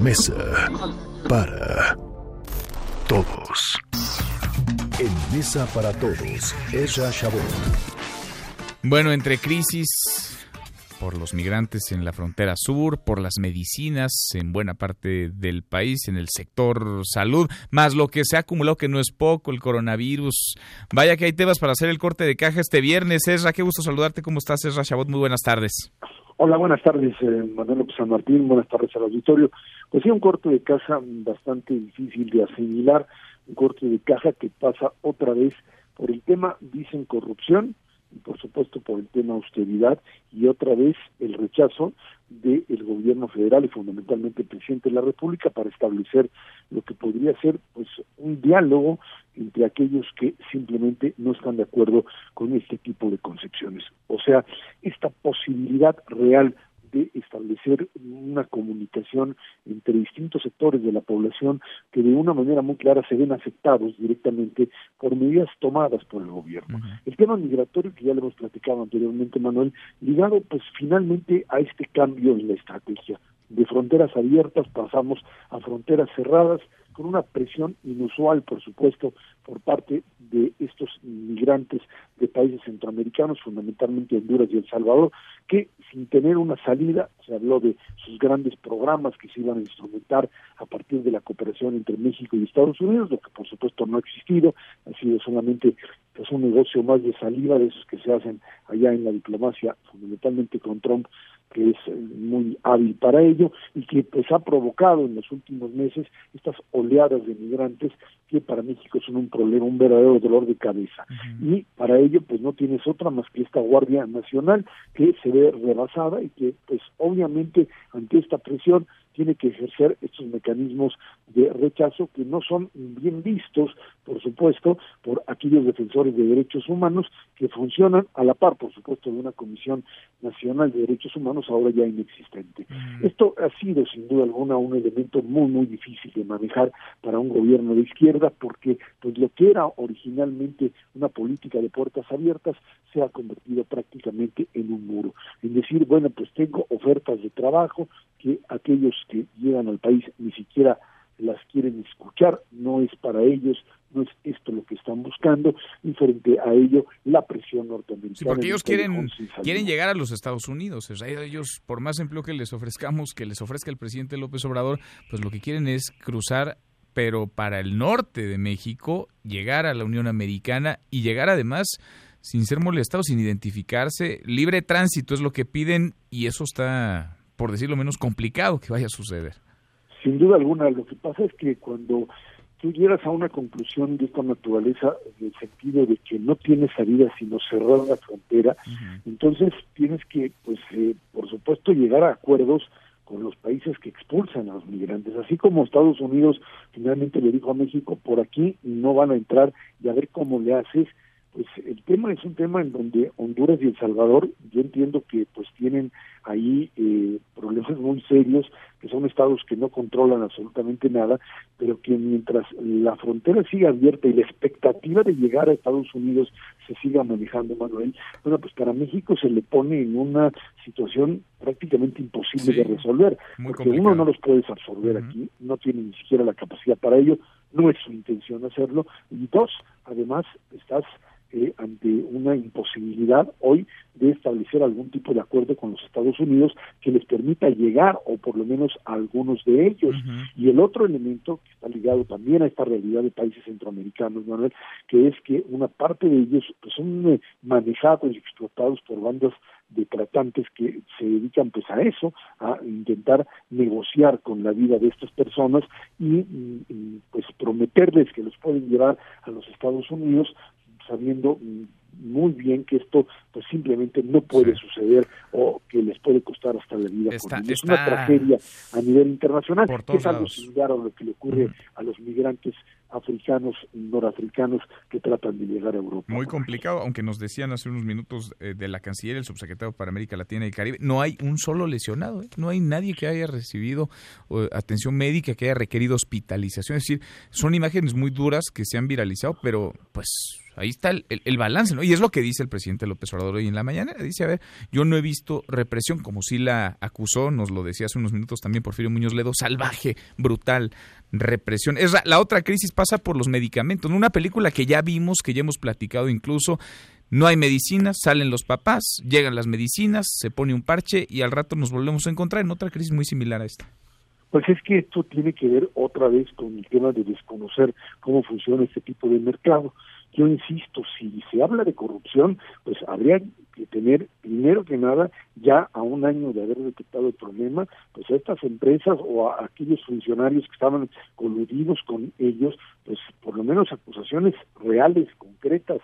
Mesa para todos. En Mesa para todos, Ezra Shabot. Bueno, entre crisis por los migrantes en la frontera sur, por las medicinas en buena parte del país, en el sector salud, más lo que se ha acumulado que no es poco, el coronavirus. Vaya que hay temas para hacer el corte de caja este viernes. Esra, qué gusto saludarte. ¿Cómo estás, Esra Chabot? Muy buenas tardes. Hola, buenas tardes, eh, Manuel López San Martín. Buenas tardes al auditorio. Pues sí, un corte de caja bastante difícil de asimilar, un corte de caja que pasa otra vez por el tema, dicen corrupción, por supuesto por el tema austeridad y otra vez el rechazo del gobierno federal y fundamentalmente el presidente de la República para establecer lo que podría ser pues un diálogo entre aquellos que simplemente no están de acuerdo con este tipo de concepciones. O sea, esta posibilidad real de establecer una comunicación entre distintos sectores de la población que de una manera muy clara se ven afectados directamente por medidas tomadas por el gobierno. El tema migratorio que ya le hemos platicado anteriormente, Manuel, ligado pues finalmente a este cambio en la estrategia. De fronteras abiertas pasamos a fronteras cerradas con una presión inusual, por supuesto, por parte de estos migrantes de países centroamericanos, fundamentalmente Honduras y El Salvador, que sin tener una salida, se habló de sus grandes programas que se iban a instrumentar a partir de la cooperación entre México y Estados Unidos, lo que por supuesto no ha existido, ha sido solamente pues, un negocio más de salida de esos que se hacen allá en la diplomacia, fundamentalmente con Trump, que es eh, muy hábil para ello y que pues ha provocado en los últimos meses estas oleadas de migrantes que para México son un problema, un verdadero dolor de cabeza. Y para ello pues no tienes otra más que esta Guardia Nacional que se ve rebasada y que pues obviamente ante esta presión tiene que ejercer estos mecanismos de rechazo que no son bien vistos, por supuesto, por aquellos defensores de derechos humanos que funcionan a la par, por supuesto, de una Comisión Nacional de Derechos Humanos ahora ya inexistente. Esto ha sido, sin duda alguna, un elemento muy, muy difícil de manejar para un gobierno de izquierda porque pues lo que era originalmente una política de puertas abiertas se ha convertido prácticamente en un muro. En decir, bueno, pues tengo ofertas de trabajo que aquellos que llegan al país ni siquiera las quieren escuchar, no es para ellos, no es esto lo que están buscando, y frente a ello la presión norteamericana. Sí, porque ellos quieren, quieren llegar a los Estados Unidos, o sea, ellos, por más empleo que les ofrezcamos, que les ofrezca el presidente López Obrador, pues lo que quieren es cruzar pero para el norte de México, llegar a la Unión Americana y llegar además sin ser molestados, sin identificarse, libre tránsito es lo que piden y eso está por decirlo menos, complicado que vaya a suceder. Sin duda alguna, lo que pasa es que cuando tú llegas a una conclusión de esta naturaleza, en el sentido de que no tienes salida sino cerrar la frontera, entonces tienes que, pues, eh, por supuesto, llegar a acuerdos con los países que expulsan a los migrantes, así como Estados Unidos finalmente le dijo a México, por aquí no van a entrar y a ver cómo le haces, pues el tema es un tema en donde Honduras y El Salvador, yo entiendo que pues tienen ahí eh, problemas muy serios, que son estados que no controlan absolutamente nada, pero que mientras la frontera siga abierta y la expectativa de llegar a Estados Unidos se siga manejando, Manuel, bueno, pues para México se le pone en una situación prácticamente imposible de resolver, porque uno no los puedes absorber aquí, no tiene ni siquiera la capacidad para ello, no es su intención hacerlo, y dos, además estás eh, ante una imposibilidad hoy de establecer algún tipo de acuerdo con los Estados Unidos que les permita llegar o por lo menos a algunos de ellos. Y el otro elemento que está ligado también a esta realidad de países centroamericanos, Manuel, que es que una parte de ellos pues, son eh, manejados y explotados por bandas de tratantes que se dedican pues a eso, a intentar negociar con la vida de estas personas y, y pues prometerles que los pueden llevar a los Estados Unidos sabiendo muy bien que esto pues simplemente no puede suceder o que les puede costar hasta la vida. es una tragedia a nivel internacional, que es algo similar a lo que le ocurre a los migrantes africanos norafricanos que tratan de llegar a Europa. Muy complicado, aunque nos decían hace unos minutos eh, de la canciller, el subsecretario para América Latina y Caribe, no hay un solo lesionado, ¿eh? no hay nadie que haya recibido atención médica, que haya requerido hospitalización. Es decir, son imágenes muy duras que se han viralizado, pero pues ahí está el, balance, ¿no? Y es lo que dice el presidente López Obrador hoy en la mañana. Dice, a ver, yo no he visto represión, como si la acusó, nos lo decía hace unos minutos también Porfirio Muñoz Ledo, salvaje, brutal, represión. Es la, otra crisis pasa por los medicamentos. Una película que ya vimos, que ya hemos platicado incluso, no hay medicinas, salen los papás, llegan las medicinas, se pone un parche y al rato nos volvemos a encontrar en otra crisis muy similar a esta. Pues es que esto tiene que ver otra vez con el tema de desconocer cómo funciona este tipo de mercado. Yo insisto, si se habla de corrupción, pues habría que tener, primero que nada, ya a un año de haber detectado el problema, pues a estas empresas o a aquellos funcionarios que estaban coludidos con ellos, pues por lo menos acusaciones reales, concretas,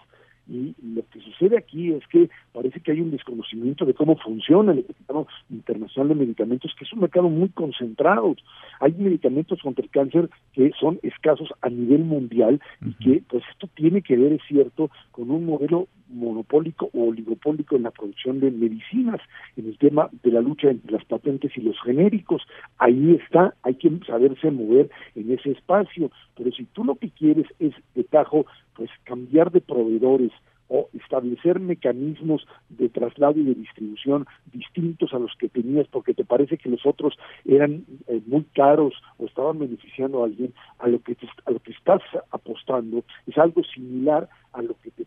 y lo que sucede aquí es que parece que hay un desconocimiento de cómo funciona el mercado internacional de medicamentos, que es un mercado muy concentrado. Hay medicamentos contra el cáncer que son escasos a nivel mundial y que, pues esto tiene que ver, es cierto, con un modelo monopólico o oligopólico en la producción de medicinas, en el tema de la lucha entre las patentes y los genéricos. Ahí está, hay que saberse mover en ese espacio, pero si tú lo que quieres es de tajo pues cambiar de proveedores o establecer mecanismos de traslado y de distribución distintos a los que tenías porque te parece que los otros eran eh, muy caros o estaban beneficiando a alguien a lo que a lo que estás apostando es algo similar te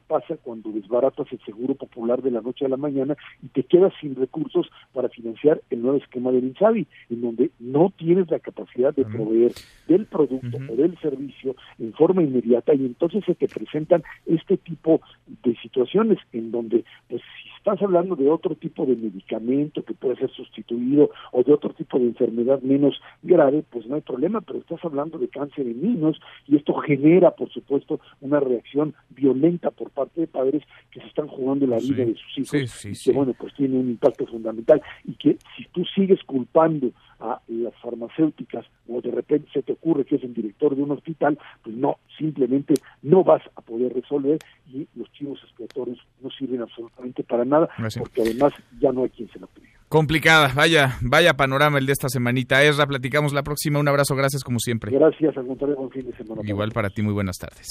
pasa cuando desbaratas el seguro popular de la noche a la mañana y te quedas sin recursos para financiar el nuevo esquema del INSABI, en donde no tienes la capacidad de proveer del producto o del servicio en forma inmediata. Y entonces se te presentan este tipo de situaciones en donde pues si estás hablando de otro tipo de medicamento que puede ser sustituido o de otro tipo de enfermedad menos grave, pues no hay problema, pero estás hablando de cáncer en niños y esto genera, por supuesto, una reacción violenta por parte de padres que se están jugando la vida de sus hijos y que, bueno, pues tiene un impacto fundamental y que si tú sigues culpando a las farmacéuticas o de repente se te ocurre que es el director de un hospital, pues no, simplemente no vas a poder resolver y los chivos expiatorios no sirven absolutamente para nada porque además ya no hay quien se lo pida. Complicada, vaya, vaya panorama el de esta semanita. Esra, platicamos la próxima. Un abrazo, gracias como siempre. Gracias, al contrario, buen fin de semana. Igual para ti, muy buenas tardes.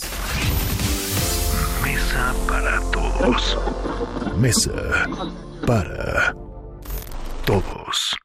Mesa para todos. Mesa para todos.